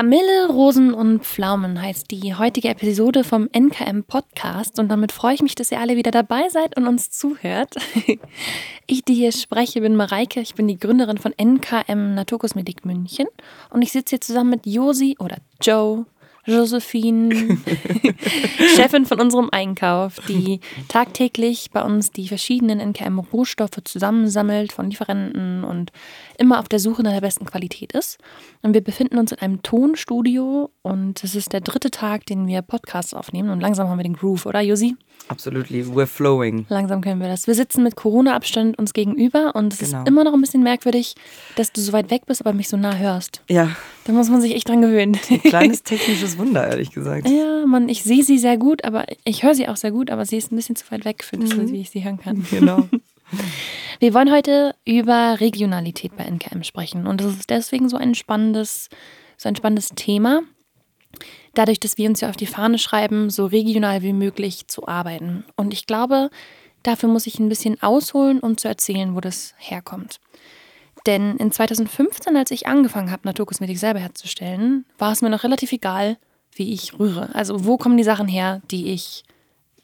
Kamille, Rosen und Pflaumen heißt die heutige Episode vom NKM Podcast. Und damit freue ich mich, dass ihr alle wieder dabei seid und uns zuhört. Ich, die hier spreche, bin Mareike, ich bin die Gründerin von NKM Naturkosmetik München. Und ich sitze hier zusammen mit Josi oder Joe Josephine, Chefin von unserem Einkauf, die tagtäglich bei uns die verschiedenen NKM-Rohstoffe zusammensammelt von Lieferanten und immer auf der Suche nach der besten Qualität ist. Und wir befinden uns in einem Tonstudio und es ist der dritte Tag, den wir Podcasts aufnehmen und langsam haben wir den Groove, oder Josi? Absolutely, we're flowing. Langsam können wir das. Wir sitzen mit Corona-Abstand uns gegenüber und es genau. ist immer noch ein bisschen merkwürdig, dass du so weit weg bist, aber mich so nah hörst. Ja. Da muss man sich echt dran gewöhnen. Ein kleines technisches Wunder, ehrlich gesagt. Ja, man, ich sehe sie sehr gut, aber ich höre sie auch sehr gut, aber sie ist ein bisschen zu weit weg für das, mhm. wie ich sie hören kann. Genau. Wir wollen heute über Regionalität bei NKM sprechen und das ist deswegen so ein spannendes, so ein spannendes Thema dadurch, dass wir uns ja auf die Fahne schreiben, so regional wie möglich zu arbeiten. Und ich glaube, dafür muss ich ein bisschen ausholen, um zu erzählen, wo das herkommt. Denn in 2015, als ich angefangen habe, Naturkosmetik selber herzustellen, war es mir noch relativ egal, wie ich rühre. Also wo kommen die Sachen her, die ich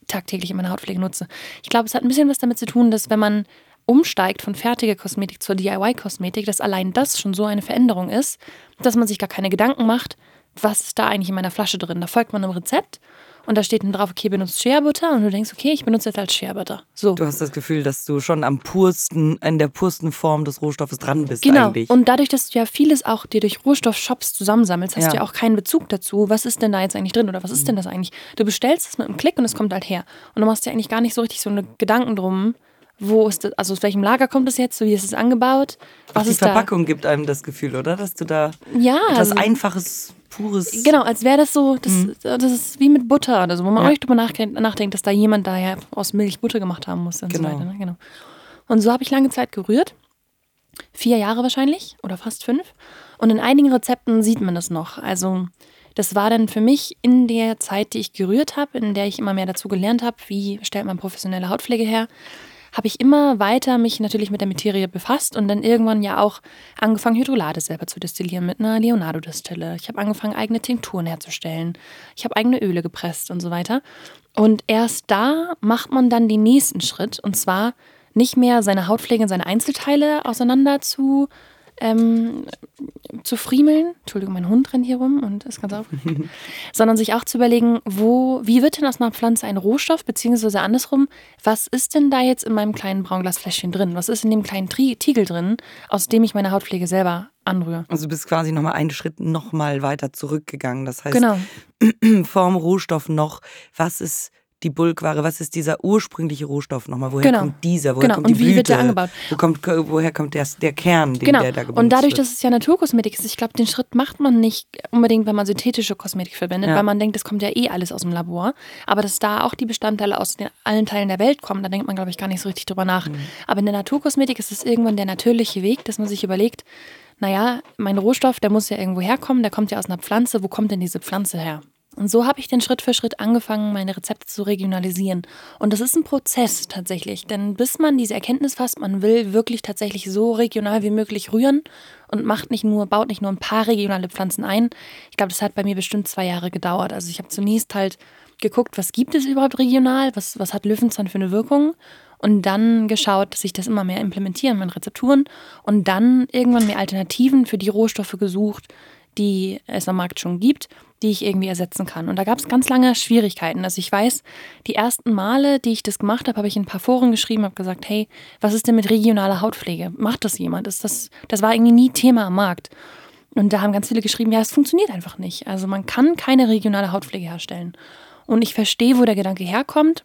tagtäglich in meiner Hautpflege nutze. Ich glaube, es hat ein bisschen was damit zu tun, dass wenn man umsteigt von fertiger Kosmetik zur DIY-Kosmetik, dass allein das schon so eine Veränderung ist, dass man sich gar keine Gedanken macht, was ist da eigentlich in meiner Flasche drin? Da folgt man einem Rezept und da steht dann drauf, okay, benutzt Shea Butter und du denkst, okay, ich benutze jetzt als Shea Butter. So. Du hast das Gefühl, dass du schon am pursten, in der pursten Form des Rohstoffes dran bist genau. eigentlich. Und dadurch, dass du ja vieles auch dir durch Rohstoffshops zusammensammelst, hast ja. du ja auch keinen Bezug dazu, was ist denn da jetzt eigentlich drin oder was ist mhm. denn das eigentlich? Du bestellst es mit einem Klick und es kommt halt her. Und du machst dir eigentlich gar nicht so richtig so eine Gedanken drum, wo ist das, also aus welchem Lager kommt es jetzt, so wie ist es angebaut? Was Ach, die Verpackung da? gibt einem das Gefühl, oder? Dass du da ja, etwas also, Einfaches, Pures. Genau, als wäre das so, das, mhm. das ist wie mit Butter oder so, wo man ja. auch nicht drüber nachdenkt, dass da jemand daher aus Milch Butter gemacht haben muss und genau. so weiter. Ne? Genau. Und so habe ich lange Zeit gerührt. Vier Jahre wahrscheinlich oder fast fünf. Und in einigen Rezepten sieht man das noch. Also das war dann für mich in der Zeit, die ich gerührt habe, in der ich immer mehr dazu gelernt habe, wie stellt man professionelle Hautpflege her, habe ich immer weiter mich natürlich mit der Materie befasst und dann irgendwann ja auch angefangen, Hydrolate selber zu destillieren mit einer Leonardo-Distille. Ich habe angefangen, eigene Tinkturen herzustellen. Ich habe eigene Öle gepresst und so weiter. Und erst da macht man dann den nächsten Schritt und zwar nicht mehr seine Hautpflege in seine Einzelteile auseinander zu ähm, zu friemeln, Entschuldigung, mein Hund rennt hier rum und ist ganz aufgeregt, sondern sich auch zu überlegen, wo, wie wird denn aus einer Pflanze ein Rohstoff, beziehungsweise andersrum, was ist denn da jetzt in meinem kleinen Braunglasfläschchen drin? Was ist in dem kleinen Tiegel drin, aus dem ich meine Hautpflege selber anrühre? Also du bist quasi nochmal einen Schritt nochmal weiter zurückgegangen. Das heißt, genau. vorm Rohstoff noch, was ist die Bulkware, was ist dieser ursprüngliche Rohstoff nochmal? Woher genau. kommt dieser? Woher genau. kommt die und wie Blüte? wird der angebaut? Wo kommt, woher kommt der, der Kern, den genau. der da Und dadurch, wird? dass es ja Naturkosmetik ist, ich glaube, den Schritt macht man nicht unbedingt, wenn man synthetische Kosmetik verwendet, ja. weil man denkt, das kommt ja eh alles aus dem Labor. Aber dass da auch die Bestandteile aus den, allen Teilen der Welt kommen, da denkt man, glaube ich, gar nicht so richtig drüber nach. Mhm. Aber in der Naturkosmetik ist es irgendwann der natürliche Weg, dass man sich überlegt, naja, mein Rohstoff, der muss ja irgendwo herkommen, der kommt ja aus einer Pflanze, wo kommt denn diese Pflanze her? Und so habe ich dann Schritt für Schritt angefangen, meine Rezepte zu regionalisieren. Und das ist ein Prozess tatsächlich, denn bis man diese Erkenntnis fasst, man will wirklich tatsächlich so regional wie möglich rühren und macht nicht nur, baut nicht nur ein paar regionale Pflanzen ein. Ich glaube, das hat bei mir bestimmt zwei Jahre gedauert. Also ich habe zunächst halt geguckt, was gibt es überhaupt regional, was, was hat Löwenzahn für eine Wirkung und dann geschaut, dass ich das immer mehr implementiere in meinen Rezepturen und dann irgendwann mehr Alternativen für die Rohstoffe gesucht, die es am Markt schon gibt, die ich irgendwie ersetzen kann. Und da gab es ganz lange Schwierigkeiten. Also ich weiß, die ersten Male, die ich das gemacht habe, habe ich in ein paar Foren geschrieben, habe gesagt, hey, was ist denn mit regionaler Hautpflege? Macht das jemand? Ist das, das war irgendwie nie Thema am Markt. Und da haben ganz viele geschrieben, ja, es funktioniert einfach nicht. Also man kann keine regionale Hautpflege herstellen. Und ich verstehe, wo der Gedanke herkommt.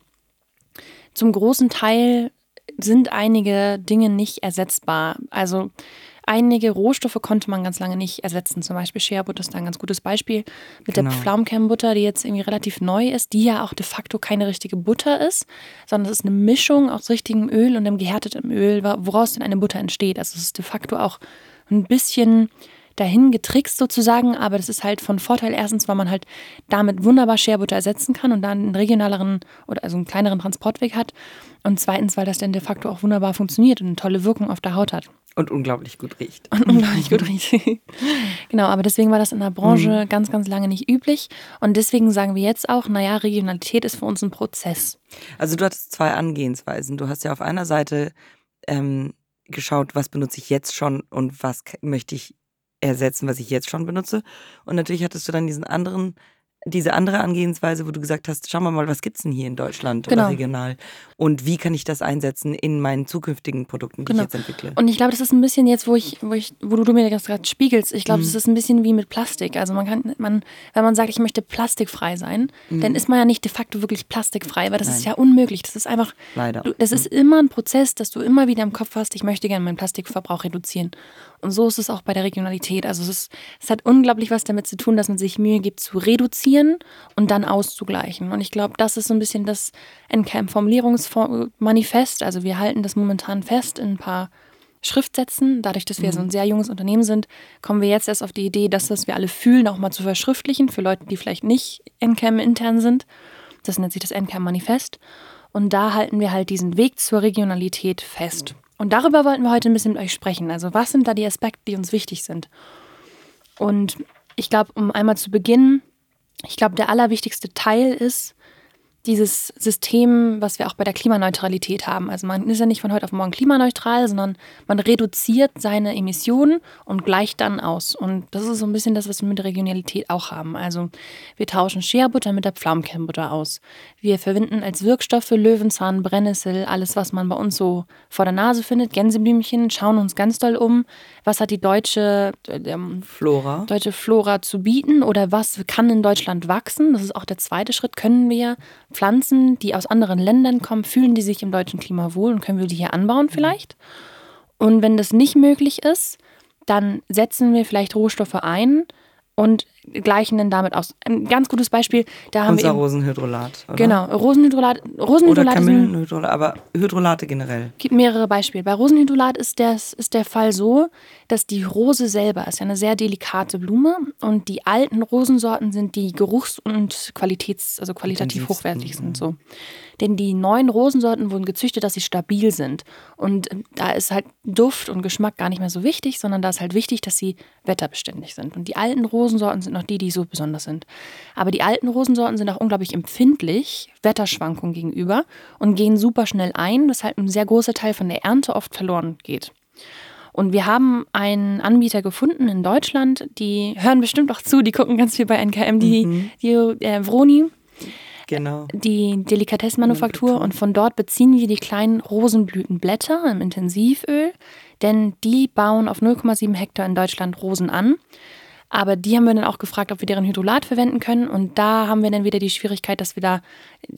Zum großen Teil sind einige Dinge nicht ersetzbar. Also einige Rohstoffe konnte man ganz lange nicht ersetzen. Zum Beispiel Shea Butter ist da ein ganz gutes Beispiel. Mit genau. der Pflaumenkernbutter, die jetzt irgendwie relativ neu ist, die ja auch de facto keine richtige Butter ist, sondern es ist eine Mischung aus richtigem Öl und einem gehärteten Öl, woraus denn eine Butter entsteht. Also es ist de facto auch ein bisschen dahin getrickst sozusagen, aber das ist halt von Vorteil. Erstens, weil man halt damit wunderbar Scherbutter ersetzen kann und dann einen regionaleren oder also einen kleineren Transportweg hat. Und zweitens, weil das dann de facto auch wunderbar funktioniert und eine tolle Wirkung auf der Haut hat. Und unglaublich gut riecht. Und unglaublich gut riecht. genau, aber deswegen war das in der Branche mhm. ganz, ganz lange nicht üblich. Und deswegen sagen wir jetzt auch, naja, Regionalität ist für uns ein Prozess. Also du hattest zwei Angehensweisen. Du hast ja auf einer Seite ähm, geschaut, was benutze ich jetzt schon und was möchte ich ersetzen, was ich jetzt schon benutze. Und natürlich hattest du dann diesen anderen diese andere Angehensweise, wo du gesagt hast, schauen wir mal, was gibt es denn hier in Deutschland genau. oder regional und wie kann ich das einsetzen in meinen zukünftigen Produkten, die genau. ich jetzt entwickle. Und ich glaube, das ist ein bisschen jetzt, wo ich, wo ich, wo du, mir das gerade spiegelst, ich glaube, mhm. das ist ein bisschen wie mit Plastik. Also man kann, man, wenn man sagt, ich möchte plastikfrei sein, mhm. dann ist man ja nicht de facto wirklich plastikfrei, weil das Nein. ist ja unmöglich. Das ist einfach, Leider. Du, das mhm. ist immer ein Prozess, dass du immer wieder im Kopf hast, ich möchte gerne meinen Plastikverbrauch reduzieren. Und so ist es auch bei der Regionalität. Also es, ist, es hat unglaublich was damit zu tun, dass man sich Mühe gibt zu reduzieren und dann auszugleichen. Und ich glaube, das ist so ein bisschen das NCAM-Formulierungsmanifest. Also wir halten das momentan fest in ein paar Schriftsätzen. Dadurch, dass wir mhm. so ein sehr junges Unternehmen sind, kommen wir jetzt erst auf die Idee, das, was wir alle fühlen, auch mal zu verschriftlichen für Leute, die vielleicht nicht NCAM intern sind. Das nennt sich das NCAM-Manifest. Und da halten wir halt diesen Weg zur Regionalität fest. Und darüber wollten wir heute ein bisschen mit euch sprechen. Also was sind da die Aspekte, die uns wichtig sind? Und ich glaube, um einmal zu beginnen, ich glaube, der allerwichtigste Teil ist, dieses System, was wir auch bei der Klimaneutralität haben. Also man ist ja nicht von heute auf morgen klimaneutral, sondern man reduziert seine Emissionen und gleicht dann aus. Und das ist so ein bisschen das, was wir mit der Regionalität auch haben. Also wir tauschen Scherbutter mit der Pflaumenkernbutter aus. Wir verwenden als Wirkstoffe Löwenzahn, Brennnessel, alles, was man bei uns so vor der Nase findet, Gänseblümchen, schauen uns ganz doll um, was hat die deutsche ähm, Flora. deutsche Flora zu bieten oder was kann in Deutschland wachsen. Das ist auch der zweite Schritt. Können wir Pflanzen, die aus anderen Ländern kommen, fühlen die sich im deutschen Klima wohl und können wir die hier anbauen vielleicht? Und wenn das nicht möglich ist, dann setzen wir vielleicht Rohstoffe ein, und gleichen dann damit aus. Ein ganz gutes Beispiel, da haben Unser wir. Rosenhydrolat. Oder? Genau, Rosenhydrolat. Rosenhydrolat oder Kamillenhydrolat, aber Hydrolate generell. Gibt mehrere Beispiele. Bei Rosenhydrolat ist, das, ist der Fall so, dass die Rose selber ist ja eine sehr delikate Blume und die alten Rosensorten sind die geruchs- und qualitäts-, also qualitativ hochwertig sind. So. Denn die neuen Rosensorten wurden gezüchtet, dass sie stabil sind. Und da ist halt Duft und Geschmack gar nicht mehr so wichtig, sondern da ist halt wichtig, dass sie wetterbeständig sind. Und die alten Rosensorten sind noch die, die so besonders sind. Aber die alten Rosensorten sind auch unglaublich empfindlich Wetterschwankungen gegenüber und gehen super schnell ein, weshalb ein sehr großer Teil von der Ernte oft verloren geht. Und wir haben einen Anbieter gefunden in Deutschland, die hören bestimmt auch zu, die gucken ganz viel bei NKM, die, mhm. die äh, Vroni genau. die Delikatessenmanufaktur und von dort beziehen wir die kleinen Rosenblütenblätter im Intensivöl, denn die bauen auf 0,7 Hektar in Deutschland Rosen an. Aber die haben wir dann auch gefragt, ob wir deren Hydrolat verwenden können. Und da haben wir dann wieder die Schwierigkeit, dass wir da,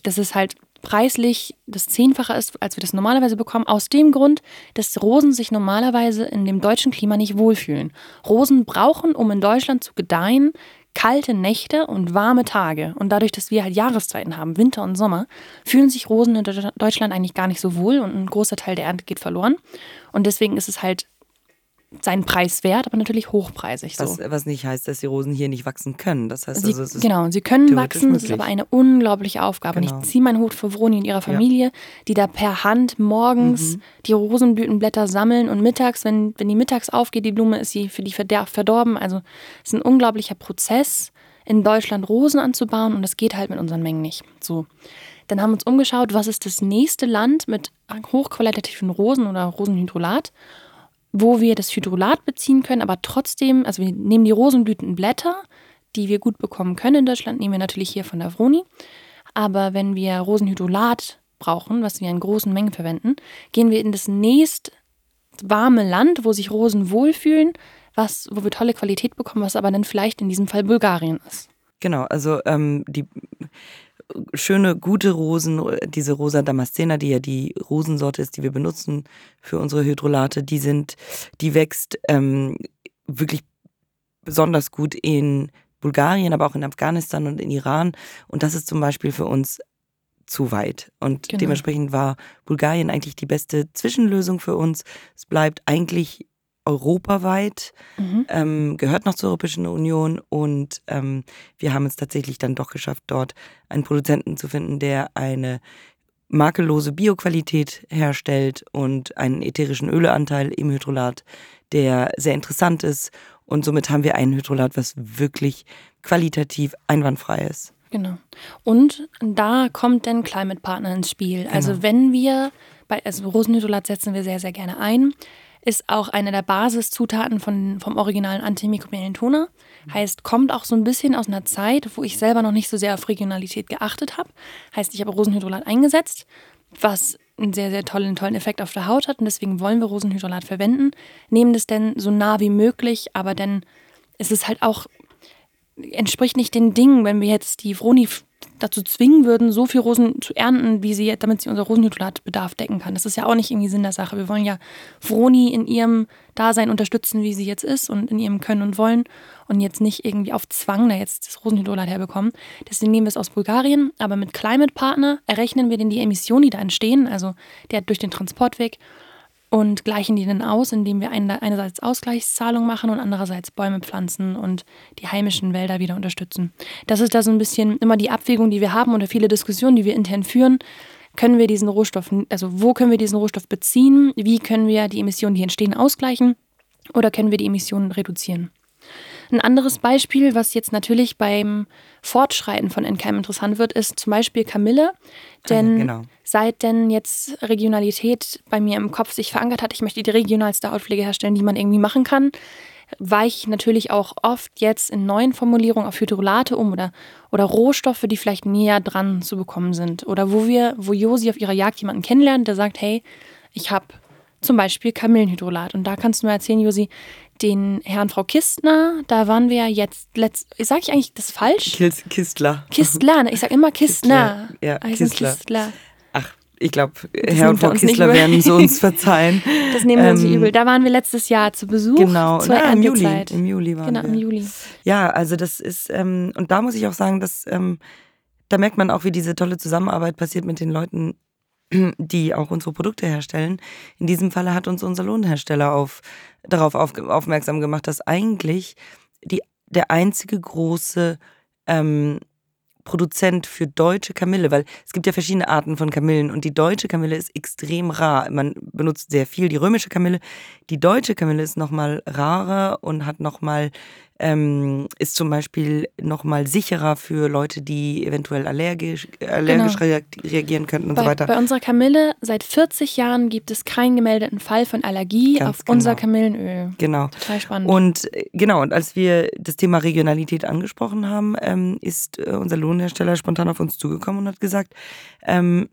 dass es halt preislich das Zehnfache ist, als wir das normalerweise bekommen. Aus dem Grund, dass Rosen sich normalerweise in dem deutschen Klima nicht wohlfühlen. Rosen brauchen, um in Deutschland zu gedeihen, kalte Nächte und warme Tage. Und dadurch, dass wir halt Jahreszeiten haben, Winter und Sommer, fühlen sich Rosen in Deutschland eigentlich gar nicht so wohl und ein großer Teil der Ernte geht verloren. Und deswegen ist es halt seinen Preis wert, aber natürlich hochpreisig. So. Was, was nicht heißt, dass die Rosen hier nicht wachsen können. Das heißt, sie, also, es ist genau, sie können wachsen, möglich. das ist aber eine unglaubliche Aufgabe. Genau. Und ich ziehe meinen Hut für Vroni und ihrer Familie, ja. die da per Hand morgens mhm. die Rosenblütenblätter sammeln und mittags, wenn, wenn die mittags aufgeht, die Blume, ist sie für die verdorben. Also es ist ein unglaublicher Prozess, in Deutschland Rosen anzubauen und das geht halt mit unseren Mengen nicht. So. Dann haben wir uns umgeschaut, was ist das nächste Land mit hochqualitativen Rosen oder Rosenhydrolat wo wir das Hydrolat beziehen können, aber trotzdem, also wir nehmen die Rosenblütenblätter, die wir gut bekommen können in Deutschland, nehmen wir natürlich hier von der Vroni. Aber wenn wir Rosenhydrolat brauchen, was wir in großen Mengen verwenden, gehen wir in das nächst warme Land, wo sich Rosen wohlfühlen, was, wo wir tolle Qualität bekommen, was aber dann vielleicht in diesem Fall Bulgarien ist. Genau, also ähm, die schöne, gute Rosen, diese Rosa Damascena, die ja die Rosensorte ist, die wir benutzen für unsere Hydrolate, die sind, die wächst ähm, wirklich besonders gut in Bulgarien, aber auch in Afghanistan und in Iran. Und das ist zum Beispiel für uns zu weit. Und genau. dementsprechend war Bulgarien eigentlich die beste Zwischenlösung für uns. Es bleibt eigentlich europaweit, mhm. ähm, gehört noch zur Europäischen Union und ähm, wir haben es tatsächlich dann doch geschafft, dort einen Produzenten zu finden, der eine makellose Bioqualität herstellt und einen ätherischen Öleanteil im Hydrolat, der sehr interessant ist. Und somit haben wir ein Hydrolat, was wirklich qualitativ einwandfrei ist. Genau. Und da kommt dann Climate Partner ins Spiel. Also genau. Also wenn wir bei also Rosenhydrolat setzen wir sehr, sehr gerne ein ist auch eine der Basiszutaten von, vom originalen antimikrobiellen Toner. Heißt, kommt auch so ein bisschen aus einer Zeit, wo ich selber noch nicht so sehr auf Regionalität geachtet habe. Heißt, ich habe Rosenhydrolat eingesetzt, was einen sehr, sehr tollen, tollen Effekt auf der Haut hat und deswegen wollen wir Rosenhydrolat verwenden. Nehmen das denn so nah wie möglich, aber dann ist es halt auch, entspricht nicht den Dingen, wenn wir jetzt die Vroni dazu zwingen würden, so viel Rosen zu ernten, wie sie, damit sie unser Rosenhydrolatbedarf decken kann. Das ist ja auch nicht irgendwie Sinn der Sache. Wir wollen ja Vroni in ihrem Dasein unterstützen, wie sie jetzt ist und in ihrem Können und Wollen und jetzt nicht irgendwie auf Zwang da jetzt das Rosenhydrolat herbekommen. Deswegen nehmen wir es aus Bulgarien, aber mit Climate Partner errechnen wir denn die Emissionen, die da entstehen, also der durch den Transportweg und gleichen die dann aus, indem wir einerseits Ausgleichszahlungen machen und andererseits Bäume pflanzen und die heimischen Wälder wieder unterstützen. Das ist da so ein bisschen immer die Abwägung, die wir haben oder viele Diskussionen, die wir intern führen. Können wir diesen Rohstoff, also wo können wir diesen Rohstoff beziehen? Wie können wir die Emissionen, die entstehen, ausgleichen? Oder können wir die Emissionen reduzieren? Ein anderes Beispiel, was jetzt natürlich beim Fortschreiten von NKM interessant wird, ist zum Beispiel Kamille. Denn genau. Seit denn jetzt Regionalität bei mir im Kopf sich verankert hat, ich möchte die regionalste Hautpflege herstellen, die man irgendwie machen kann, weiche ich natürlich auch oft jetzt in neuen Formulierungen auf Hydrolate um oder, oder Rohstoffe, die vielleicht näher dran zu bekommen sind. Oder wo wir, wo Josi auf ihrer Jagd jemanden kennenlernt, der sagt, hey, ich habe zum Beispiel Kamillenhydrolat. Und da kannst du mir erzählen, Josi, den Herrn Frau Kistner, da waren wir jetzt letzt, sage ich eigentlich das falsch? Kist, Kistler. Kistler, ne? ich sage immer Kistner. Kistler. Ja, Kistler. Kistler. Ich glaube, Herr und Frau Kistler werden so uns verzeihen. Das nehmen wir uns ähm, übel. Da waren wir letztes Jahr zu Besuch. Genau, zur Na, im Juli. Im Juli waren genau, wir. im Juli. Ja, also das ist, ähm, und da muss ich auch sagen, dass ähm, da merkt man auch, wie diese tolle Zusammenarbeit passiert mit den Leuten, die auch unsere Produkte herstellen. In diesem Falle hat uns unser Lohnhersteller auf, darauf auf, aufmerksam gemacht, dass eigentlich die, der einzige große ähm, Produzent für deutsche Kamille, weil es gibt ja verschiedene Arten von Kamillen und die deutsche Kamille ist extrem rar. Man benutzt sehr viel die römische Kamille. Die deutsche Kamille ist nochmal rarer und hat nochmal ähm, ist zum Beispiel nochmal sicherer für Leute, die eventuell allergisch, allergisch genau. reagieren könnten und bei, so weiter. Bei unserer Kamille seit 40 Jahren gibt es keinen gemeldeten Fall von Allergie Ganz auf genau. unser Kamillenöl. Genau. Total spannend. Und äh, genau, und als wir das Thema Regionalität angesprochen haben, ähm, ist äh, unser Lohnhersteller spontan auf uns zugekommen und hat gesagt, ähm,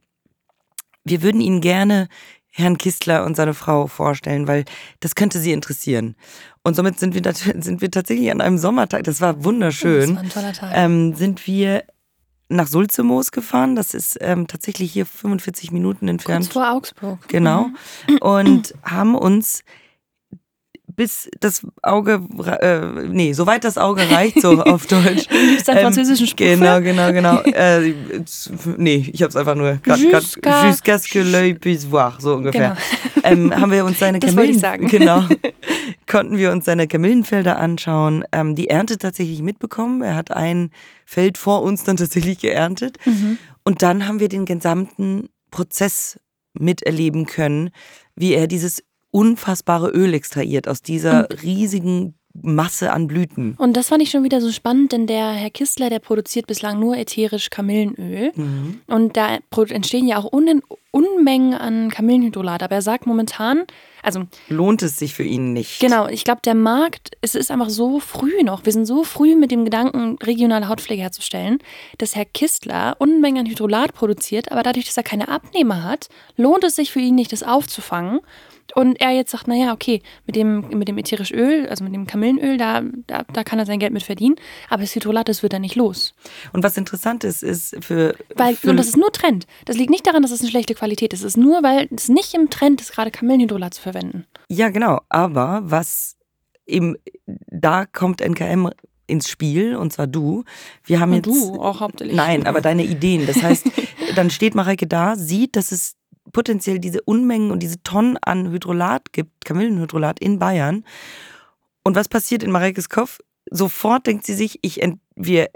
wir würden Ihnen gerne Herrn Kistler und seine Frau vorstellen, weil das könnte sie interessieren. Und somit sind wir, sind wir tatsächlich an einem Sommertag, das war wunderschön, das war ein toller Tag. Ähm, sind wir nach Sulzemoos gefahren. Das ist ähm, tatsächlich hier 45 Minuten entfernt. Kurz vor Augsburg. Genau. Mhm. Und haben uns bis das Auge, äh, nee, soweit das Auge reicht, so auf Deutsch. Gibt ähm, französischen Spruch? Genau, genau, genau. Äh, nee, ich hab's einfach nur jusqu'à ce que l'œil puisse voir, so ungefähr. Genau. Ähm, haben wir uns seine das Kamillen, ich sagen. genau, konnten wir uns seine Kamillenfelder anschauen, ähm, die Ernte tatsächlich mitbekommen. Er hat ein Feld vor uns dann tatsächlich geerntet. Mhm. Und dann haben wir den gesamten Prozess miterleben können, wie er dieses unfassbare Öl extrahiert aus dieser mhm. riesigen Masse an Blüten. Und das fand ich schon wieder so spannend, denn der Herr Kistler, der produziert bislang nur ätherisch Kamillenöl. Mhm. Und da entstehen ja auch Un Unmengen an Kamillenhydrolat. Aber er sagt momentan, also. Lohnt es sich für ihn nicht. Genau, ich glaube, der Markt, es ist einfach so früh noch. Wir sind so früh mit dem Gedanken, regionale Hautpflege herzustellen, dass Herr Kistler Unmengen an Hydrolat produziert, aber dadurch, dass er keine Abnehmer hat, lohnt es sich für ihn nicht, das aufzufangen. Und er jetzt sagt, naja, okay, mit dem, mit dem ätherischen Öl, also mit dem Kamillenöl, da, da, da kann er sein Geld mit verdienen, aber das Hydrolat, das wird er nicht los. Und was interessant ist, ist für... Weil, für und das ist nur Trend. Das liegt nicht daran, dass es eine schlechte Qualität ist. Es ist nur, weil es nicht im Trend ist, gerade Kamillenhydrolat zu verwenden. Ja, genau. Aber was eben, da kommt NKM ins Spiel, und zwar du. Wir haben und jetzt. Du auch hauptsächlich. Nein, aber deine Ideen. Das heißt, dann steht Mareike da, sieht, dass es potenziell diese Unmengen und diese Tonnen an Hydrolat gibt, Kamillenhydrolat in Bayern. Und was passiert in Mareikes Kopf? Sofort denkt sie sich, ich ent, wir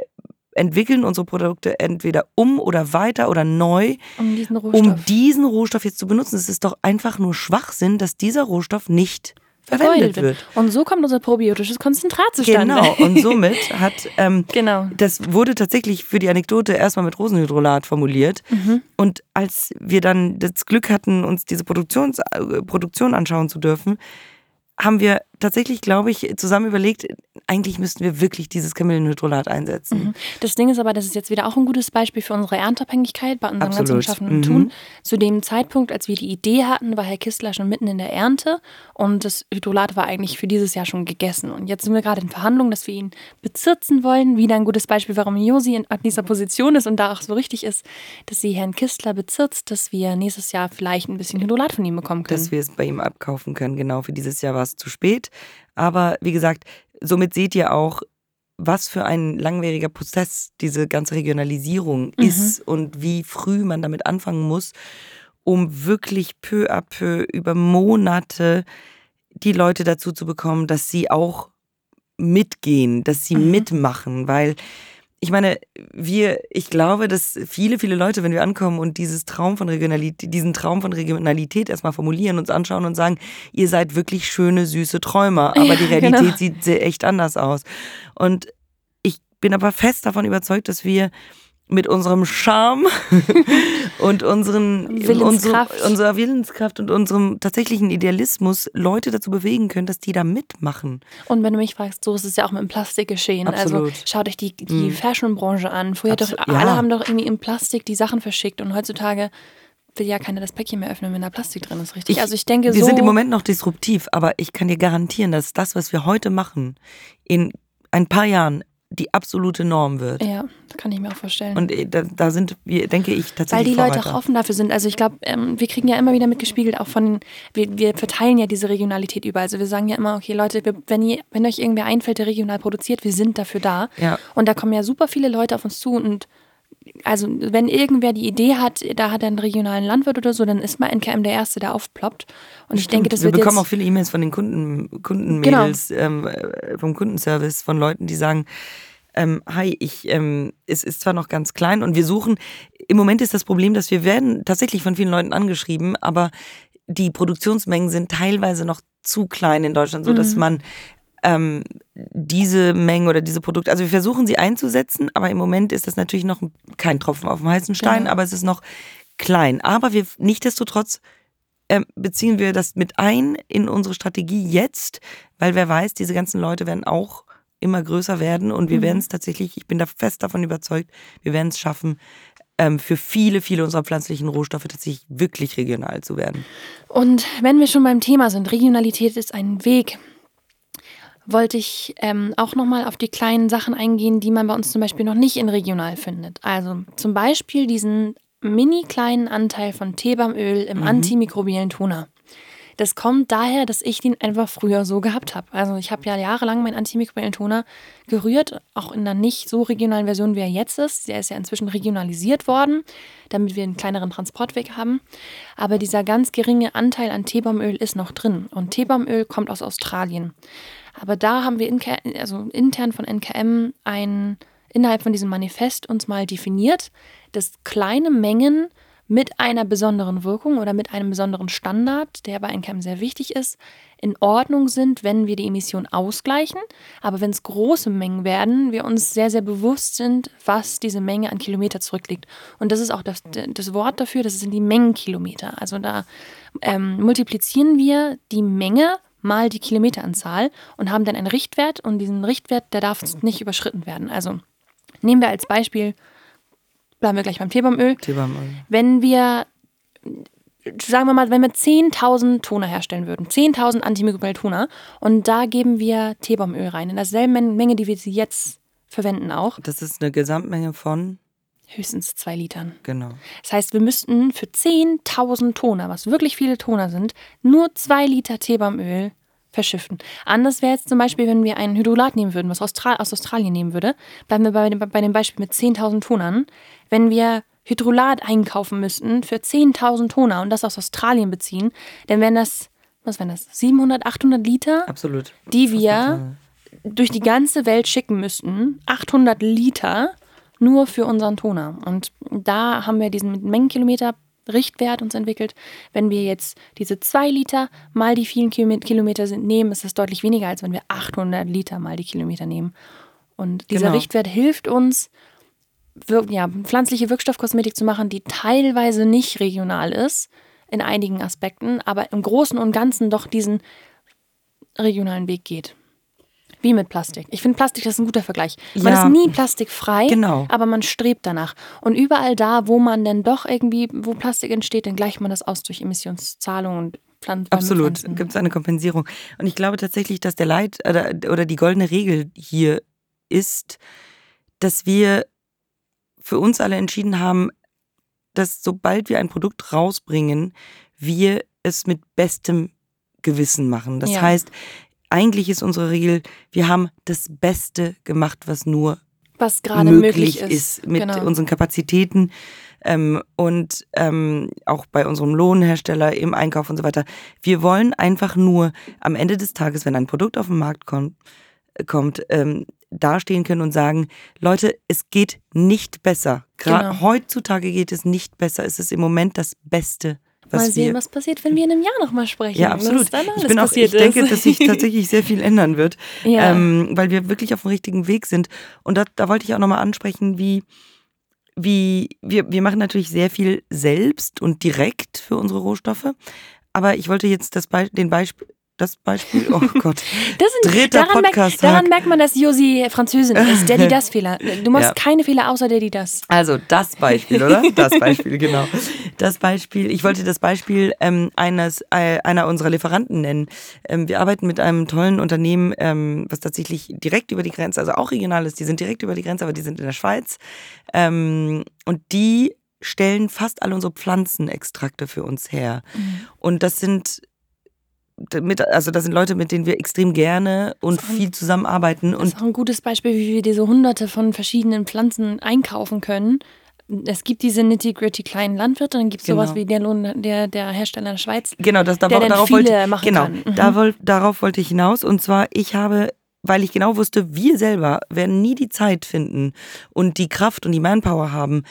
entwickeln unsere Produkte entweder um oder weiter oder neu, um diesen Rohstoff, um diesen Rohstoff jetzt zu benutzen. Es ist doch einfach nur Schwachsinn, dass dieser Rohstoff nicht verwendet wird. Und so kommt unser probiotisches Konzentrat zustande. Genau, und somit hat, ähm, genau. das wurde tatsächlich für die Anekdote erstmal mit Rosenhydrolat formuliert. Mhm. Und als wir dann das Glück hatten, uns diese Produktions, äh, Produktion anschauen zu dürfen, haben wir tatsächlich, glaube ich, zusammen überlegt, eigentlich müssten wir wirklich dieses Kamillenhydrolat einsetzen. Mhm. Das Ding ist aber, das ist jetzt wieder auch ein gutes Beispiel für unsere Ernteabhängigkeit bei unserem Absolut. ganzen Schaffen und Mhm. Tun. Zu dem Zeitpunkt, als wir die Idee hatten, war Herr Kistler schon mitten in der Ernte und das Hydrolat war eigentlich für dieses Jahr schon gegessen. Und jetzt sind wir gerade in Verhandlungen, dass wir ihn bezirzen wollen. Wieder ein gutes Beispiel, warum Josi in an dieser Position ist und da auch so richtig ist, dass sie Herrn Kistler bezirzt, dass wir nächstes Jahr vielleicht ein bisschen Hydrolat von ihm bekommen können. dass wir es bei ihm abkaufen können. Genau, für dieses Jahr war es zu spät. Aber wie gesagt, somit seht ihr auch, was für ein langwieriger Prozess diese ganze Regionalisierung Mhm. ist und wie früh man damit anfangen muss, um wirklich peu à peu über Monate die Leute dazu zu bekommen, dass sie auch mitgehen, dass sie Mhm. mitmachen, weil ich meine, wir, ich glaube, dass viele, viele Leute, wenn wir ankommen und dieses Traum von Regionalität, diesen Traum von Regionalität erstmal formulieren, uns anschauen und sagen, ihr seid wirklich schöne, süße Träumer, aber Ja, die Realität genau. sieht sehr echt anders aus. Und ich bin aber fest davon überzeugt, dass wir mit unserem Charme und unseren, Willenskraft. Unserem, unserer Willenskraft und unserem tatsächlichen Idealismus Leute dazu bewegen können, dass die da mitmachen. Und wenn du mich fragst, so ist es ja auch mit dem Plastik geschehen. Absolut. Also schaut euch die, die Mhm. Fashionbranche an. Früher doch, Absolut, alle ja. haben doch irgendwie in Plastik die Sachen verschickt und heutzutage will ja keiner das Päckchen mehr öffnen, wenn da Plastik drin ist, richtig? Ich- also ich denke Wir so. sind im Moment noch disruptiv, aber ich kann dir garantieren, dass das, was wir heute machen, in ein paar Jahren die absolute Norm wird. Ja, das kann ich mir auch vorstellen. Und äh, da, da sind wir, denke ich, Weil tatsächlich die Leute Vorreiter. auch offen dafür sind. Also ich glaube, ähm, wir kriegen ja immer wieder mitgespiegelt, auch von, wir, wir verteilen ja diese Regionalität über. Also wir sagen ja immer, okay Leute, wir, wenn, ihr, wenn euch irgendwer einfällt, der regional produziert, wir sind dafür da. Ja. Und da kommen ja super viele Leute auf uns zu und also wenn irgendwer die Idee hat, da hat er einen regionalen Landwirt oder so, dann ist mal NKM der Erste, der aufploppt. Und ich denke, das wir wird bekommen auch viele E-Mails von den Kunden, Kundenmädels, ähm, äh, vom Kundenservice, von Leuten, die sagen, ähm, hi, ich, ähm, es ist zwar noch ganz klein und wir suchen, im Moment ist das Problem, dass wir werden tatsächlich von vielen Leuten angeschrieben, aber die Produktionsmengen sind teilweise noch zu klein in Deutschland, so dass Mhm. man ähm, diese Mengen oder diese Produkte, also wir versuchen sie einzusetzen, aber im Moment ist das natürlich noch kein Tropfen auf dem heißen Stein, Genau. aber es ist noch klein. Aber wir, nichtdestotrotz ähm, beziehen wir das mit ein in unsere Strategie jetzt, weil wer weiß, diese ganzen Leute werden auch immer größer werden und wir Mhm. werden es tatsächlich, ich bin da fest davon überzeugt, wir werden es schaffen, ähm, für viele, viele unserer pflanzlichen Rohstoffe tatsächlich wirklich regional zu werden. Und wenn wir schon beim Thema sind, Regionalität ist ein Weg, wollte ich ähm, auch nochmal auf die kleinen Sachen eingehen, die man bei uns zum Beispiel noch nicht in regional findet. Also zum Beispiel diesen mini kleinen Anteil von Teebaumöl im antimikrobiellen Toner. Das kommt daher, dass ich den einfach früher so gehabt habe. Also ich habe ja jahrelang meinen antimikrobiellen Toner gerührt, auch in einer nicht so regionalen Version, wie er jetzt ist. Der ist ja inzwischen regionalisiert worden, damit wir einen kleineren Transportweg haben. Aber dieser ganz geringe Anteil an Teebaumöl ist noch drin. Und Teebaumöl kommt aus Australien. Aber da haben wir in, also intern von NKM ein, innerhalb von diesem Manifest uns mal definiert, dass kleine Mengen mit einer besonderen Wirkung oder mit einem besonderen Standard, der bei NKM sehr wichtig ist, in Ordnung sind, wenn wir die Emission ausgleichen. Aber wenn es große Mengen werden, wir uns sehr, sehr bewusst sind, was diese Menge an Kilometer zurückliegt. Und das ist auch das, das Wort dafür, das sind die Mengenkilometer. Also da ähm, multiplizieren wir die Menge mal die Kilometeranzahl und haben dann einen Richtwert und diesen Richtwert, der darf nicht überschritten werden. Also nehmen wir als Beispiel, bleiben wir gleich beim Teebaumöl. Teebaumöl. Wenn wir, sagen wir mal, wenn wir 10.000 Toner herstellen würden, 10.000 antimikrobielle Toner und da geben wir Teebaumöl rein, in derselben Menge, die wir sie jetzt verwenden auch, Das ist eine Gesamtmenge von, höchstens zwei Litern. genau. Das heißt, wir müssten für 10.000 Toner, was wirklich viele Toner sind, nur zwei Liter Teebaumöl verschiffen. Anders wäre jetzt zum Beispiel, wenn wir ein Hydrolat nehmen würden, was Austral aus Australien nehmen würde, bleiben wir bei dem, bei dem Beispiel mit 10.000 Tonern. Wenn wir Hydrolat einkaufen müssten für 10.000 Toner und das aus Australien beziehen, dann wären das, was wären das, 700, 800 Liter, Absolut. die wir durch die ganze Welt schicken müssten. 800 Liter nur für unseren Toner. Und da haben wir diesen Mengenkilometer Richtwert uns entwickelt. Wenn wir jetzt diese 2 Liter mal die vielen Kilometer sind, nehmen, ist das deutlich weniger, als wenn wir 800 Liter mal die Kilometer nehmen. Und dieser Genau. Richtwert hilft uns, wir- ja, pflanzliche Wirkstoffkosmetik zu machen, die teilweise nicht regional ist, in einigen Aspekten, aber im Großen und Ganzen doch diesen regionalen Weg geht. Wie mit Plastik. Ich finde, Plastik ist ein guter Vergleich. Man Ja. ist nie plastikfrei, Genau. aber man strebt danach. Und überall da, wo man denn doch irgendwie, wo Plastik entsteht, dann gleicht man das aus durch Emissionszahlungen und Pflanzen. Absolut, gibt es eine Kompensierung. Und ich glaube tatsächlich, dass der Leit oder, oder die goldene Regel hier ist, dass wir für uns alle entschieden haben, dass sobald wir ein Produkt rausbringen, wir es mit bestem Gewissen machen. Das Ja. heißt, eigentlich ist unsere Regel, wir haben das Beste gemacht, was nur Was gerade möglich, möglich ist. ist mit Genau. unseren Kapazitäten ähm, und ähm, auch bei unserem Lohnhersteller im Einkauf und so weiter. Wir wollen einfach nur am Ende des Tages, wenn ein Produkt auf den Markt kommt, kommt ähm, dastehen können und sagen, Leute, es geht nicht besser. Gerade Genau. heutzutage geht es nicht besser. Es ist im Moment das Beste, Mal sehen, wir was passiert, wenn wir in einem Jahr nochmal sprechen. ja, absolut. Ich, bin auch, ich denke, ist. dass sich tatsächlich sehr viel ändern wird, Ja. ähm, weil wir wirklich auf dem richtigen Weg sind. Und da, da wollte ich auch nochmal ansprechen, wie, wie wir, wir machen natürlich sehr viel selbst und direkt für unsere Rohstoffe. Aber ich wollte jetzt das Be den Beispiel, das Beispiel, oh Gott, Das sind, dritter daran, merkt, Podcast-Tag. daran merkt man, dass Josi Französin ist. Die das Fehler. Du machst Ja. keine Fehler außer die das. Also das Beispiel, oder? Das Beispiel, genau. Das Beispiel, ich wollte das Beispiel ähm, eines, äh, einer unserer Lieferanten nennen. Ähm, wir arbeiten mit einem tollen Unternehmen, ähm, was tatsächlich direkt über die Grenze, also auch regional ist, die sind direkt über die Grenze, aber die sind in der Schweiz. Ähm, und die stellen fast alle unsere Pflanzenextrakte für uns her. Und das sind mit, also das sind Leute, mit denen wir extrem gerne und Das auch- viel zusammenarbeiten. Das Und ist auch ein gutes Beispiel, wie wir diese hunderte von verschiedenen Pflanzen einkaufen können. Es gibt diese nitty-gritty kleinen Landwirte, dann gibt es sowas Genau. wie der, Lohn, der, der Hersteller in der Schweiz. Genau, das, da, der dann darauf viele wollte, machen genau. Mhm. da darauf wollte ich hinaus. Und zwar, ich habe, weil ich genau wusste, wir selber werden nie die Zeit finden und die Kraft und die Manpower haben,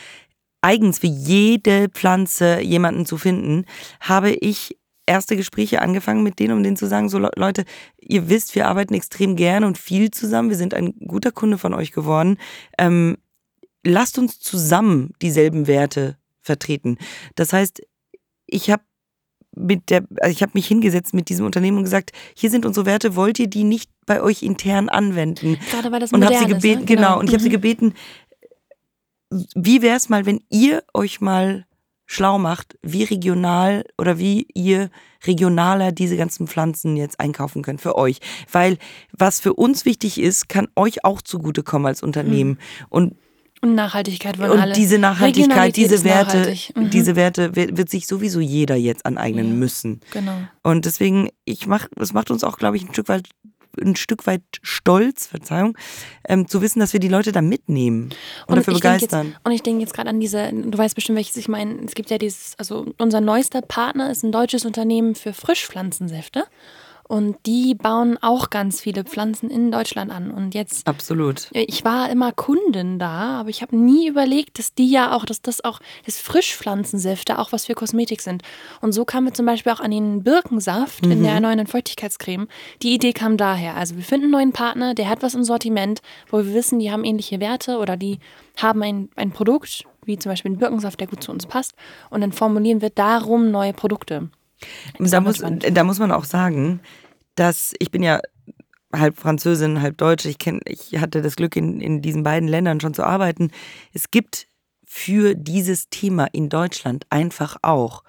eigens für jede Pflanze jemanden zu finden, habe ich erste Gespräche angefangen mit denen, um denen zu sagen, so Le- Leute, ihr wisst, wir arbeiten extrem gerne und viel zusammen, wir sind ein guter Kunde von euch geworden. Ähm, lasst uns zusammen dieselben Werte vertreten. Das heißt, ich habe mit der, also ich habe mich hingesetzt mit diesem Unternehmen und gesagt, hier sind unsere Werte, wollt ihr die nicht bei euch intern anwenden? Gerade weil das Und habe modern sie ist, gebeten, ne? genau, und ich habe sie Mhm. gebeten, wie wäre es mal, wenn ihr euch mal schlau macht, wie regional oder wie ihr regionaler diese ganzen Pflanzen jetzt einkaufen könnt für euch. Weil was für uns wichtig ist, kann euch auch zugutekommen als Unternehmen. Und Und Nachhaltigkeit wollen und alle. diese Nachhaltigkeit, diese Werte, nachhaltig. Mhm. diese Werte wird, wird sich sowieso jeder jetzt aneignen Ja. müssen. Genau. Und deswegen, ich mach, es macht uns auch, glaube ich, ein Stück weit ein Stück weit stolz, Verzeihung, ähm, zu wissen, dass wir die Leute da mitnehmen und, dafür ich denk begeistern. Jetzt, und ich denke jetzt gerade an diese, du weißt bestimmt, welches ich meine. Es gibt ja dieses, also unser neuester Partner ist ein deutsches Unternehmen für Frischpflanzensäfte. Und die bauen auch ganz viele Pflanzen in Deutschland an. Und jetzt Absolut. ich war immer Kundin da, aber ich habe nie überlegt, dass die ja auch, dass das auch, das Frischpflanzensäfte auch was für Kosmetik sind. Und so kamen wir zum Beispiel auch an den Birkensaft in Mhm. der neuen Feuchtigkeitscreme. Die Idee kam daher. Also wir finden einen neuen Partner, der hat was im Sortiment, wo wir wissen, die haben ähnliche Werte oder die haben ein, ein Produkt, wie zum Beispiel einen Birkensaft, der gut zu uns passt. Und dann formulieren wir darum neue Produkte. Da muss, da muss man auch sagen, dass ich bin ja halb Französin, halb Deutsch. Ich, kenn, ich hatte das Glück, in, in diesen beiden Ländern schon zu arbeiten. Es gibt für dieses Thema in Deutschland einfach auch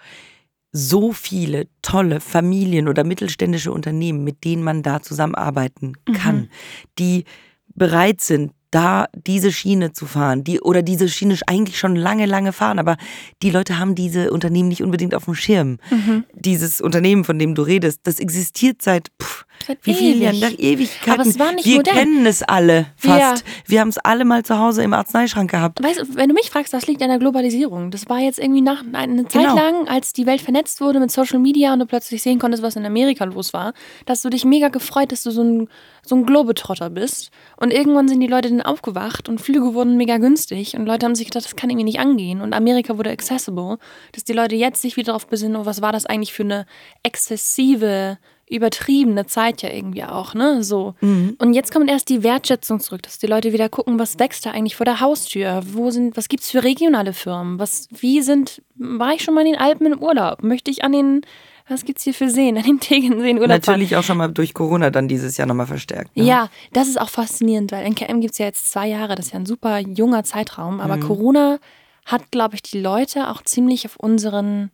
so viele tolle Familien oder mittelständische Unternehmen, mit denen man da zusammenarbeiten kann, die bereit sind, da diese Schiene zu fahren, die oder diese Schiene eigentlich schon lange, lange fahren, aber die Leute haben diese Unternehmen nicht unbedingt auf dem Schirm. Mhm. Dieses Unternehmen, von dem du redest, das existiert seit, pff, seit wie vielen Jahren? Nach Ewigkeiten. Aber es war nicht Wir modern. kennen es alle fast. Ja. Wir haben es alle mal zu Hause im Arzneischrank gehabt. Weißt du, wenn du mich fragst, das liegt an der Globalisierung. Das war jetzt irgendwie nach eine Zeit genau. lang, als die Welt vernetzt wurde mit Social Media und du plötzlich sehen konntest, was in Amerika los war, dass du dich mega gefreut, dass du so ein, so ein Globetrotter bist. Und irgendwann sind die Leute dann aufgewacht und Flüge wurden mega günstig und Leute haben sich gedacht, das kann irgendwie nicht angehen und Amerika wurde accessible, dass die Leute jetzt sich wieder darauf besinnen, oh, was war das eigentlich für eine exzessive übertriebene Zeit ja irgendwie auch, ne? So. Mhm. Und jetzt kommt erst die Wertschätzung zurück, dass die Leute wieder gucken, was wächst da eigentlich vor der Haustür? Wo sind, was gibt's für regionale Firmen? Was, wie sind, war ich schon mal in den Alpen im Urlaub? Möchte ich an den was gibt's hier für Seen an dem Tegernsee Urlaub Natürlich auch schon mal durch Corona dann dieses Jahr nochmal verstärkt. Ne? Ja, das ist auch faszinierend, weil NKM gibt es ja jetzt zwei Jahre, das ist ja ein super junger Zeitraum, aber mhm. Corona hat, glaube ich, die Leute auch ziemlich auf unseren,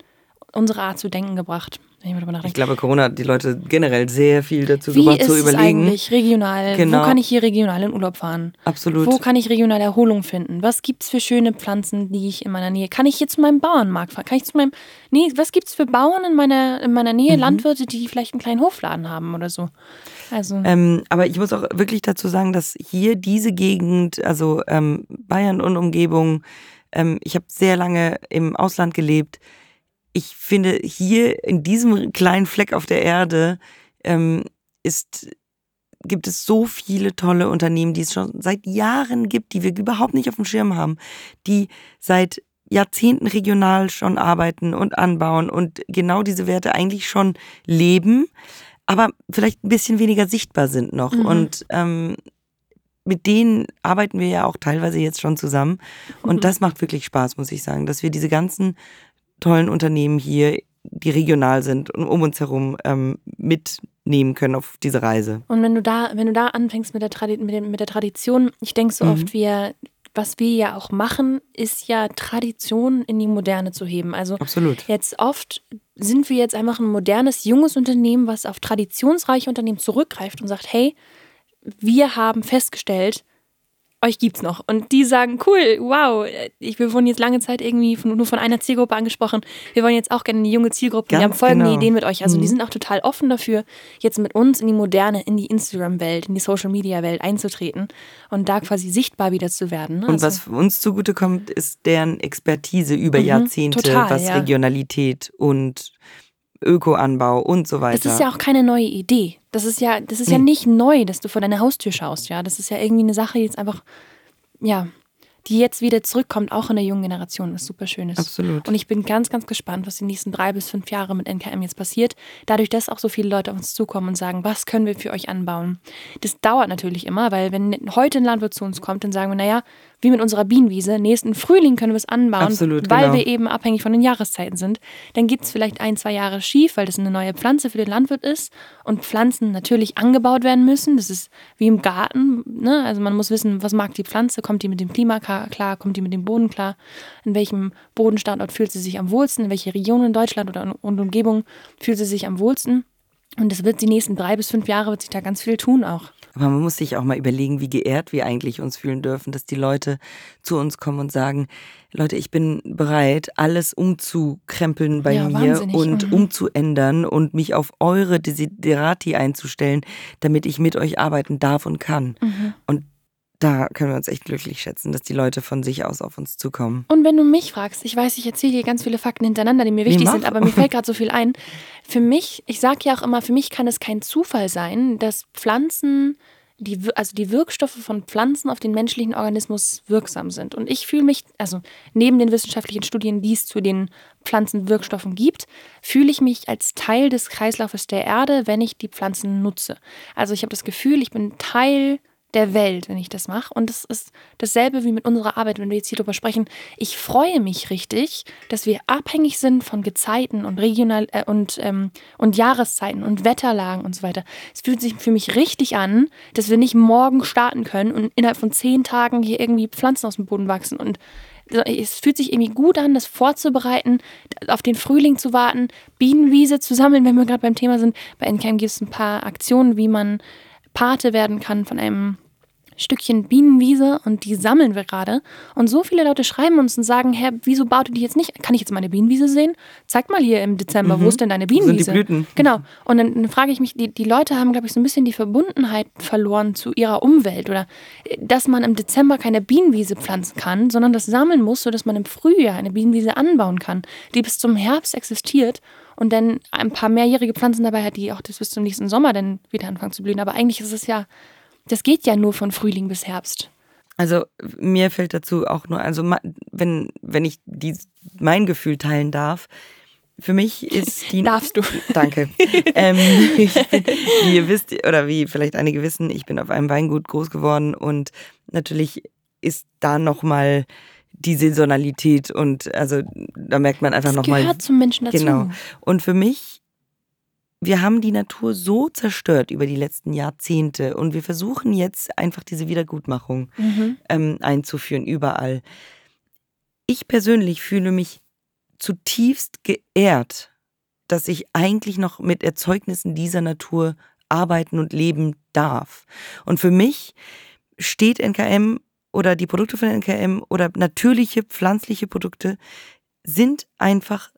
unsere Art zu denken gebracht. Ich glaube, Corona hat die Leute generell sehr viel dazu Wie gebracht zu überlegen. Wie ist eigentlich regional? Genau. Wo kann ich hier regional in Urlaub fahren? Absolut. Wo kann ich regional Erholung finden? Was gibt es für schöne Pflanzen, die ich in meiner Nähe? Kann ich hier zu meinem Bauernmarkt fahren? Kann ich zu meinem. Nee, was gibt es für Bauern in meiner, in meiner Nähe? Mhm. Landwirte, die vielleicht einen kleinen Hofladen haben oder so. Also. Ähm, aber ich muss auch wirklich dazu sagen, dass hier diese Gegend, also ähm, Bayern und Umgebung, ähm, ich habe sehr lange im Ausland gelebt ich finde, hier in diesem kleinen Fleck auf der Erde ähm, ist, gibt es so viele tolle Unternehmen, die es schon seit Jahren gibt, die wir überhaupt nicht auf dem Schirm haben, die seit Jahrzehnten regional schon arbeiten und anbauen und genau diese Werte eigentlich schon leben, aber vielleicht ein bisschen weniger sichtbar sind noch. Mhm. Und ähm, mit denen arbeiten wir ja auch teilweise jetzt schon zusammen. Und mhm. das macht wirklich Spaß, muss ich sagen, dass wir diese ganzen tollen Unternehmen hier, die regional sind und um uns herum ähm, mitnehmen können auf diese Reise. Und wenn du da, wenn du da anfängst mit der, Tradi mit, dem, mit der Tradition, ich denke so mhm. oft, wir, was wir ja auch machen, ist ja Tradition in die Moderne zu heben. Also Absolut. jetzt oft sind wir jetzt einfach ein modernes, junges Unternehmen, was auf traditionsreiche Unternehmen zurückgreift und sagt, hey, wir haben festgestellt, euch gibt's noch. Und die sagen, cool, wow, ich, wir wurden jetzt lange Zeit irgendwie von, nur von einer Zielgruppe angesprochen. Wir wollen jetzt auch gerne eine junge Zielgruppe. Ganz wir haben folgende genau. Ideen mit euch. Also mhm. die sind auch total offen dafür, jetzt mit uns in die moderne, in die Instagram-Welt, in die Social-Media-Welt einzutreten und da quasi sichtbar wieder zu werden. Ne? Und also, was uns zugutekommt, ist deren Expertise über mhm, Jahrzehnte, total, was ja. Regionalität und Ökoanbau und so weiter. Das ist ja auch keine neue Idee. Das ist ja, das ist nee. ja nicht neu, dass du vor deine Haustür schaust, ja. Das ist ja irgendwie eine Sache, die jetzt einfach, ja, die jetzt wieder zurückkommt, auch in der jungen Generation, was super schön ist. Absolut. Und ich bin ganz, ganz gespannt, was die nächsten drei bis fünf Jahre mit NKM jetzt passiert. Dadurch, dass auch so viele Leute auf uns zukommen und sagen, was können wir für euch anbauen. Das dauert natürlich immer, weil wenn heute ein Landwirt zu uns kommt, dann sagen wir, naja, wie mit unserer Bienenwiese, nächsten Frühling können wir es anbauen, Absolut, weil genau. wir eben abhängig von den Jahreszeiten sind. Dann gibt es vielleicht ein, zwei Jahre schief, weil das eine neue Pflanze für den Landwirt ist und Pflanzen natürlich angebaut werden müssen. Das ist wie im Garten. Ne? Also man muss wissen, was mag die Pflanze, kommt die mit dem Klima klar, kommt die mit dem Boden klar, in welchem Bodenstandort fühlt sie sich am wohlsten, in welche Region in Deutschland oder und Umgebung fühlt sie sich am wohlsten. Und das wird die nächsten drei bis fünf Jahre wird sich da ganz viel tun auch. Aber man muss sich auch mal überlegen, wie geehrt wir eigentlich uns fühlen dürfen, dass die Leute zu uns kommen und sagen, Leute, ich bin bereit, alles umzukrempeln bei ja, mir und mhm. umzuändern und mich auf eure Desiderati einzustellen, damit ich mit euch arbeiten darf und kann. Mhm. Und da können wir uns echt glücklich schätzen, dass die Leute von sich aus auf uns zukommen. Und wenn du mich fragst, ich weiß, ich erzähle hier ganz viele Fakten hintereinander, die mir wichtig sind, aber mir fällt gerade so viel ein. Für mich, ich sage ja auch immer, für mich kann es kein Zufall sein, dass Pflanzen, die, also die Wirkstoffe von Pflanzen auf den menschlichen Organismus wirksam sind. Und ich fühle mich, also neben den wissenschaftlichen Studien, die es zu den Pflanzenwirkstoffen gibt, fühle ich mich als Teil des Kreislaufes der Erde, wenn ich die Pflanzen nutze. Also ich habe das Gefühl, ich bin Teil der Welt, wenn ich das mache. Und das ist dasselbe wie mit unserer Arbeit, wenn wir jetzt hier drüber sprechen. Ich freue mich richtig, dass wir abhängig sind von Gezeiten und regional äh, und, ähm, und Jahreszeiten und Wetterlagen und so weiter. Es fühlt sich für mich richtig an, dass wir nicht morgen starten können und innerhalb von zehn Tagen hier irgendwie Pflanzen aus dem Boden wachsen und es fühlt sich irgendwie gut an, das vorzubereiten, auf den Frühling zu warten, Bienenwiese zu sammeln, wenn wir gerade beim Thema sind. Bei NCAM gibt es ein paar Aktionen, wie man Pate werden kann von einem Stückchen Bienenwiese und die sammeln wir gerade. Und so viele Leute schreiben uns und sagen, Herr, wieso baut ihr die jetzt nicht? Kann ich jetzt meine Bienenwiese sehen? Zeig mal hier im Dezember, mhm. wo ist denn deine Bienenwiese? Sind die Blüten? Genau. Und dann, dann frage ich mich, die, die Leute haben, glaube ich, so ein bisschen die Verbundenheit verloren zu ihrer Umwelt oder äh, dass man im Dezember keine Bienenwiese pflanzen kann, sondern das sammeln muss, sodass man im Frühjahr eine Bienenwiese anbauen kann, die bis zum Herbst existiert und dann ein paar mehrjährige Pflanzen dabei hat, die auch bis zum nächsten Sommer dann wieder anfangen zu blühen. Aber eigentlich ist es ja, das geht ja nur von Frühling bis Herbst. Also mir fällt dazu auch nur, also wenn, wenn ich die, mein Gefühl teilen darf, für mich ist die. Darfst du. Danke. ähm, bin, wie ihr wisst, oder wie vielleicht einige wissen, ich bin auf einem Weingut groß geworden und natürlich ist da nochmal die Saisonalität und also da merkt man einfach nochmal. Gehört zum Menschen dazu. Genau. Und für mich, wir haben die Natur so zerstört über die letzten Jahrzehnte und wir versuchen jetzt einfach diese Wiedergutmachung mhm. ähm, einzuführen überall. Ich persönlich fühle mich zutiefst geehrt, dass ich eigentlich noch mit Erzeugnissen dieser Natur arbeiten und leben darf. Und für mich steht NKM oder die Produkte von NKM oder natürliche pflanzliche Produkte sind einfach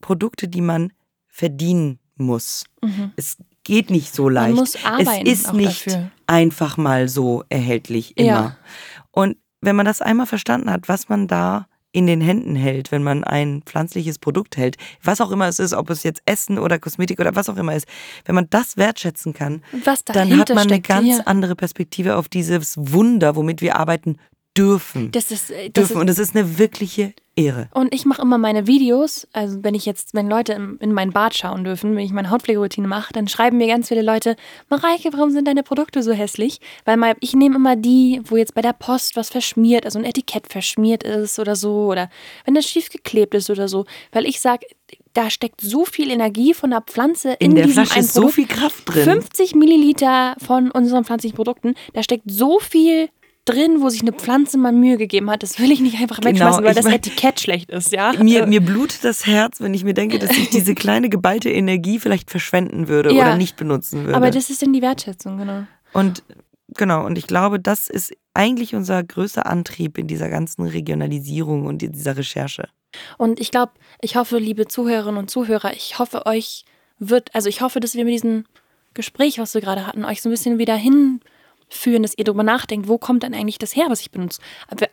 Produkte, die man verdienen muss. Mhm. Es geht nicht so leicht. Man muss arbeiten es ist nicht dafür. einfach mal so erhältlich immer. Ja. Und wenn man das einmal verstanden hat, was man da in den Händen hält, wenn man ein pflanzliches Produkt hält, was auch immer es ist, ob es jetzt Essen oder Kosmetik oder was auch immer ist, wenn man das wertschätzen kann, dann hat man eine ganz ja. andere Perspektive auf dieses Wunder, womit wir arbeiten dürfen. Das ist, äh, das dürfen. Ist, und es ist eine wirkliche Ehre. Und ich mache immer meine Videos, also wenn ich jetzt, wenn Leute in, in mein Bad schauen dürfen, wenn ich meine Hautpflegeroutine mache, dann schreiben mir ganz viele Leute, Mareike, warum sind deine Produkte so hässlich? Weil mal, ich nehme immer die, wo jetzt bei der Post was verschmiert, also ein Etikett verschmiert ist oder so, oder wenn das schief geklebt ist oder so. Weil ich sage, da steckt so viel Energie von der Pflanze in, in der diesem Flasche ist so viel Kraft drin. 50 Milliliter von unseren pflanzlichen Produkten, da steckt so viel drin, wo sich eine Pflanze mal Mühe gegeben hat. Das will ich nicht einfach genau, wegschmeißen, weil das mein, Etikett schlecht ist, ja. Mir, mir blutet das Herz, wenn ich mir denke, dass ich diese kleine geballte Energie vielleicht verschwenden würde ja, oder nicht benutzen würde. Aber das ist dann die Wertschätzung, genau. Und genau, und ich glaube, das ist eigentlich unser größter Antrieb in dieser ganzen Regionalisierung und in dieser Recherche. Und ich glaube, ich hoffe, liebe Zuhörerinnen und Zuhörer, ich hoffe, euch wird, also ich hoffe, dass wir mit diesem Gespräch, was wir gerade hatten, euch so ein bisschen wieder hin führen, dass ihr darüber nachdenkt, wo kommt denn eigentlich das her, was ich benutze.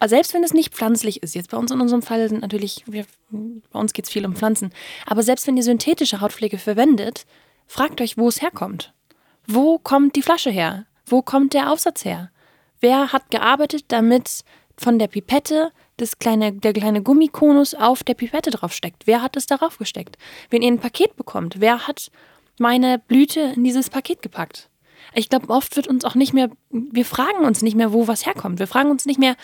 Selbst wenn es nicht pflanzlich ist, jetzt bei uns in unserem Fall sind natürlich, wir, bei uns geht es viel um Pflanzen, aber selbst wenn ihr synthetische Hautpflege verwendet, fragt euch, wo es herkommt. Wo kommt die Flasche her? Wo kommt der Aufsatz her? Wer hat gearbeitet, damit von der Pipette das kleine, der kleine Gummikonus auf der Pipette draufsteckt? Wer hat es darauf gesteckt? Wenn ihr ein Paket bekommt, wer hat meine Blüte in dieses Paket gepackt? Ich glaube, oft wird uns auch nicht mehr, wir fragen uns nicht mehr, wo was herkommt. Wir fragen uns nicht mehr,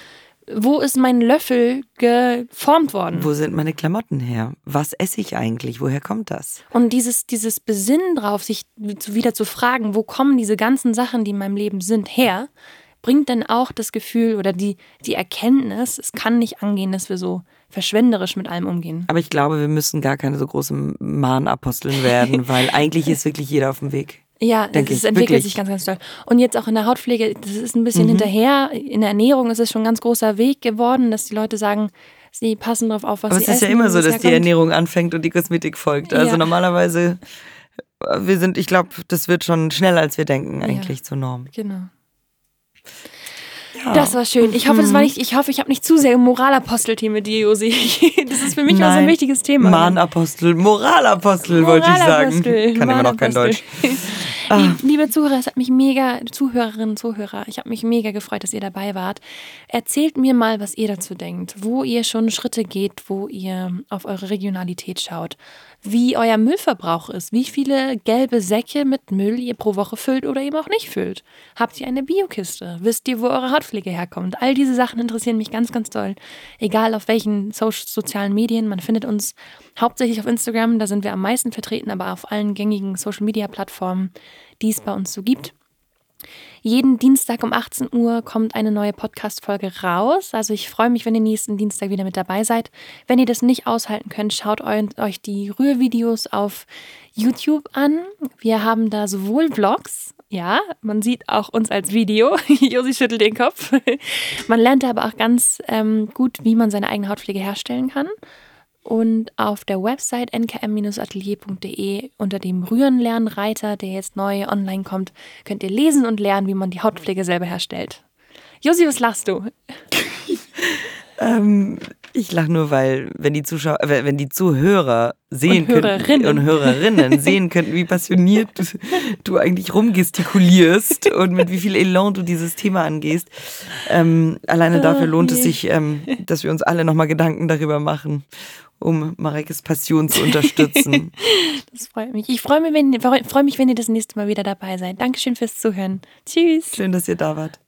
wo ist mein Löffel geformt worden? Wo sind meine Klamotten her? Was esse ich eigentlich? Woher kommt das? Und dieses, dieses Besinnen drauf, sich wieder zu fragen, wo kommen diese ganzen Sachen, die in meinem Leben sind, her, bringt dann auch das Gefühl oder die, die Erkenntnis, es kann nicht angehen, dass wir so verschwenderisch mit allem umgehen. Aber ich glaube, wir müssen gar keine so großen Mahnaposteln werden, weil eigentlich ist wirklich jeder auf dem Weg. Ja, es entwickelt wirklich. sich ganz, ganz toll. Und jetzt auch in der Hautpflege, das ist ein bisschen mhm. hinterher. In der Ernährung ist es schon ein ganz großer Weg geworden, dass die Leute sagen, sie passen darauf auf, was Aber sie essen. Aber es ist ja immer so, dass herkommt. die Ernährung anfängt und die Kosmetik folgt. Also ja. normalerweise, wir sind, ich glaube, das wird schon schneller, als wir denken, eigentlich ja. zur Norm. Genau. Das war schön. Ich hoffe, das war mhm. nicht, ich hoffe, ich habe nicht zu sehr im Moralapostel-Team mit dir, Josi. Das ist für mich Nein. auch so ein wichtiges Thema. Mahnapostel, Moralapostel, Moral wollte ich sagen. Kann immer noch kein Deutsch. Ah. Liebe Zuhörer, es hat mich mega, Zuhörerinnen Zuhörer, ich habe mich mega gefreut, dass ihr dabei wart. Erzählt mir mal, was ihr dazu denkt, wo ihr schon Schritte geht, wo ihr auf eure Regionalität schaut wie euer Müllverbrauch ist, wie viele gelbe Säcke mit Müll ihr pro Woche füllt oder eben auch nicht füllt. Habt ihr eine Biokiste? Wisst ihr, wo eure Hautpflege herkommt? All diese Sachen interessieren mich ganz, ganz doll. Egal auf welchen so sozialen Medien. Man findet uns hauptsächlich auf Instagram, da sind wir am meisten vertreten, aber auf allen gängigen Social-Media-Plattformen, die es bei uns so gibt. Jeden Dienstag um 18 Uhr kommt eine neue Podcast-Folge raus. Also ich freue mich, wenn ihr nächsten Dienstag wieder mit dabei seid. Wenn ihr das nicht aushalten könnt, schaut euch die Rührvideos auf YouTube an. Wir haben da sowohl Vlogs, ja, man sieht auch uns als Video. Josi schüttelt den Kopf. man lernt aber auch ganz ähm, gut, wie man seine eigene Hautpflege herstellen kann. Und auf der Website nkm-atelier.de unter dem Rühren-Lernen-Reiter, der jetzt neu online kommt, könnt ihr lesen und lernen, wie man die Hautpflege selber herstellt. Josi, was lachst du? ähm, ich lache nur, weil wenn die Zuschauer, äh, wenn die Zuhörer sehen und Hörerinnen. und Hörerinnen sehen könnten, wie passioniert du, du, eigentlich rumgestikulierst und mit wie viel Elan du dieses Thema angehst. Ähm, alleine dafür lohnt es sich, ähm, dass wir uns alle nochmal Gedanken darüber machen um Marekes Passion zu unterstützen. das freut mich. Ich freue mich, wenn, freue mich, wenn ihr das nächste Mal wieder dabei seid. Dankeschön fürs Zuhören. Tschüss. Schön, dass ihr da wart.